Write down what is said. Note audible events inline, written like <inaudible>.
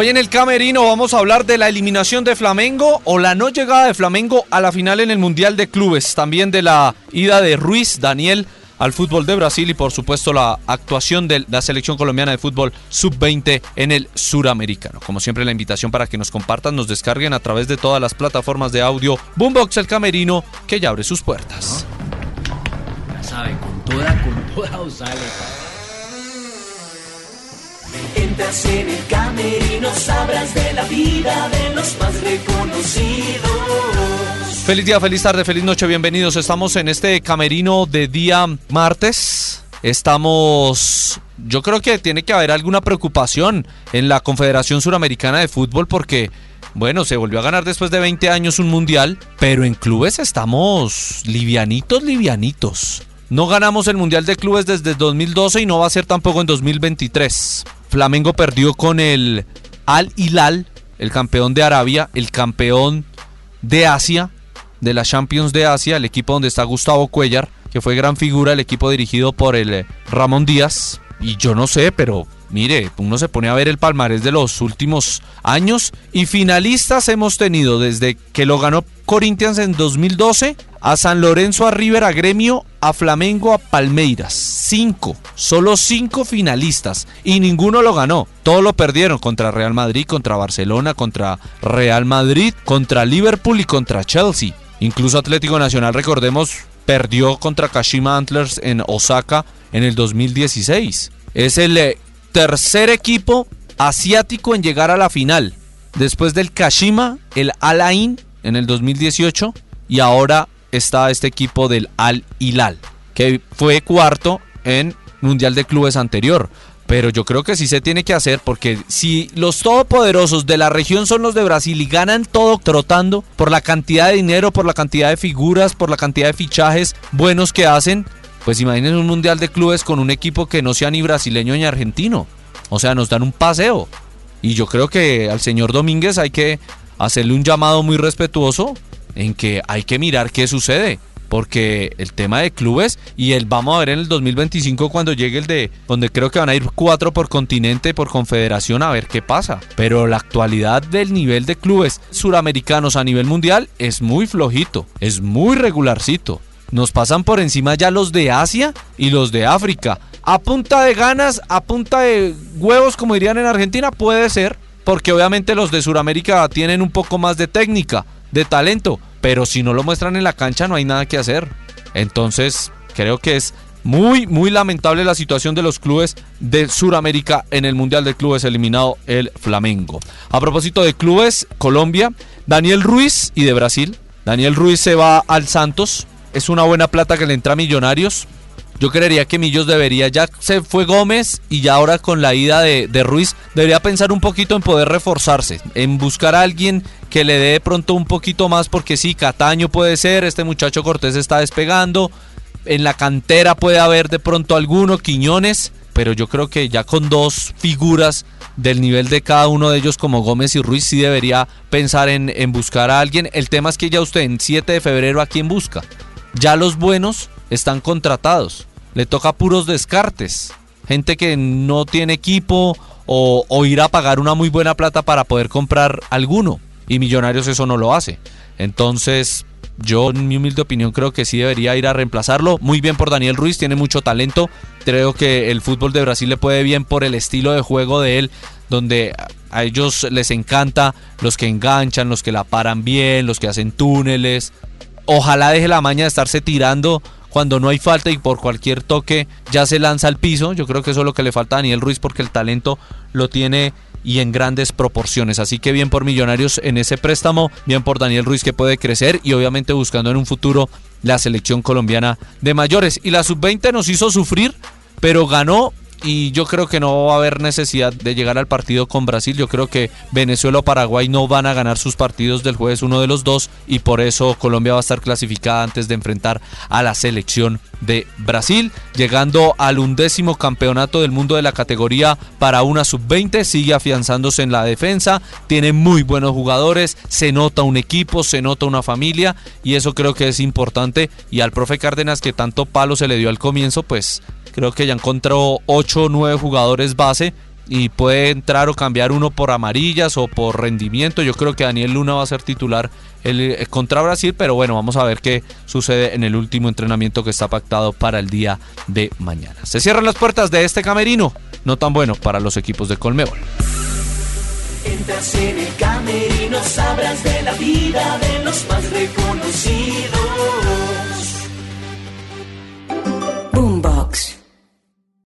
Hoy en el Camerino vamos a hablar de la eliminación de Flamengo o la no llegada de Flamengo a la final en el Mundial de Clubes. También de la ida de Ruiz, Daniel, al fútbol de Brasil y por supuesto la actuación de la selección colombiana de fútbol sub-20 en el suramericano. Como siempre la invitación para que nos compartan, nos descarguen a través de todas las plataformas de audio Boombox El Camerino que ya abre sus puertas. Ya con toda, con toda. <laughs> En el camerino, sabrás de la vida de los más reconocidos. Feliz día, feliz tarde, feliz noche, bienvenidos. Estamos en este camerino de día martes. Estamos, yo creo que tiene que haber alguna preocupación en la Confederación Suramericana de Fútbol porque, bueno, se volvió a ganar después de 20 años un mundial, pero en clubes estamos livianitos, livianitos. No ganamos el Mundial de Clubes desde 2012 y no va a ser tampoco en 2023. Flamengo perdió con el Al Hilal, el campeón de Arabia, el campeón de Asia, de la Champions de Asia, el equipo donde está Gustavo Cuellar, que fue gran figura, el equipo dirigido por el eh, Ramón Díaz. Y yo no sé, pero mire, uno se pone a ver el palmarés de los últimos años y finalistas hemos tenido desde que lo ganó Corinthians en 2012 a San Lorenzo, a River, a Gremio, a Flamengo, a Palmeiras. Cinco, solo cinco finalistas y ninguno lo ganó. Todos lo perdieron contra Real Madrid, contra Barcelona, contra Real Madrid, contra Liverpool y contra Chelsea. Incluso Atlético Nacional, recordemos, perdió contra Kashima Antlers en Osaka en el 2016. Es el eh, tercer equipo asiático en llegar a la final. Después del Kashima, el Al Ain en el 2018 y ahora está este equipo del Al Hilal, que fue cuarto en Mundial de Clubes anterior. Pero yo creo que sí se tiene que hacer porque si los todopoderosos de la región son los de Brasil y ganan todo trotando por la cantidad de dinero, por la cantidad de figuras, por la cantidad de fichajes buenos que hacen, pues imaginen un mundial de clubes con un equipo que no sea ni brasileño ni argentino. O sea, nos dan un paseo. Y yo creo que al señor Domínguez hay que hacerle un llamado muy respetuoso en que hay que mirar qué sucede. Porque el tema de clubes y el vamos a ver en el 2025 cuando llegue el de donde creo que van a ir cuatro por continente, por confederación, a ver qué pasa. Pero la actualidad del nivel de clubes suramericanos a nivel mundial es muy flojito, es muy regularcito. Nos pasan por encima ya los de Asia y los de África. A punta de ganas, a punta de huevos, como dirían en Argentina, puede ser. Porque obviamente los de Sudamérica tienen un poco más de técnica, de talento. Pero si no lo muestran en la cancha no hay nada que hacer. Entonces creo que es muy, muy lamentable la situación de los clubes de Sudamérica en el Mundial de Clubes eliminado el Flamengo. A propósito de clubes, Colombia, Daniel Ruiz y de Brasil. Daniel Ruiz se va al Santos. Es una buena plata que le entra a Millonarios. Yo creería que Millos debería, ya se fue Gómez y ya ahora con la ida de, Ruiz, debería pensar un poquito en poder reforzarse, en buscar a alguien que le dé de pronto un poquito más, porque sí, Cataño puede ser, este muchacho Cortés está despegando, en la cantera puede haber de pronto alguno, Quiñones, pero yo creo que ya con dos figuras del nivel de cada uno de ellos como Gómez y Ruiz sí debería pensar en, en buscar a alguien. El tema es que ya usted en 7 de febrero a quién busca. Ya los buenos están contratados le toca puros descartes. Gente que no tiene equipo o, ir a pagar una muy buena plata para poder comprar alguno. Y Millonarios eso no lo hace. Entonces, yo en mi humilde opinión creo que sí debería ir a reemplazarlo. Muy bien por Daniel Ruiz, tiene mucho talento. Creo que el fútbol de Brasil le puede bien por el estilo de juego de él, donde a ellos les encanta los que enganchan, los que la paran bien, los que hacen túneles. Ojalá deje la maña de estarse tirando cuando no hay falta y por cualquier toque ya se lanza al piso. Yo creo que eso es lo que le falta a Daniel Ruiz porque el talento lo tiene y en grandes proporciones. Así que bien por Millonarios en ese préstamo, bien por Daniel Ruiz que puede crecer y obviamente buscando en un futuro la selección colombiana de mayores. Y la sub-20 nos hizo sufrir, pero ganó y yo creo que no va a haber necesidad de llegar al partido con Brasil. Yo creo que Venezuela o Paraguay no van a ganar sus partidos del jueves uno de los dos y por eso Colombia va a estar clasificada antes de enfrentar a la selección de Brasil, llegando al undécimo campeonato del mundo de la categoría para una sub-20, sigue afianzándose en la defensa, tiene muy buenos jugadores, se nota un equipo, se nota una familia y eso creo que es importante y al profe Cárdenas que tanto palo se le dio al comienzo, pues creo que ya encontró 8 o 9 jugadores base y puede entrar o cambiar uno por amarillas o por rendimiento. Yo creo que Daniel Luna va a ser titular el, eh, contra Brasil, pero bueno, vamos a ver qué sucede en el último entrenamiento que está pactado para el día de mañana. Se cierran las puertas de este camerino, no tan bueno para los equipos de Colmebol. Entras en el camerino, sabrás de la vida de los más reconocidos.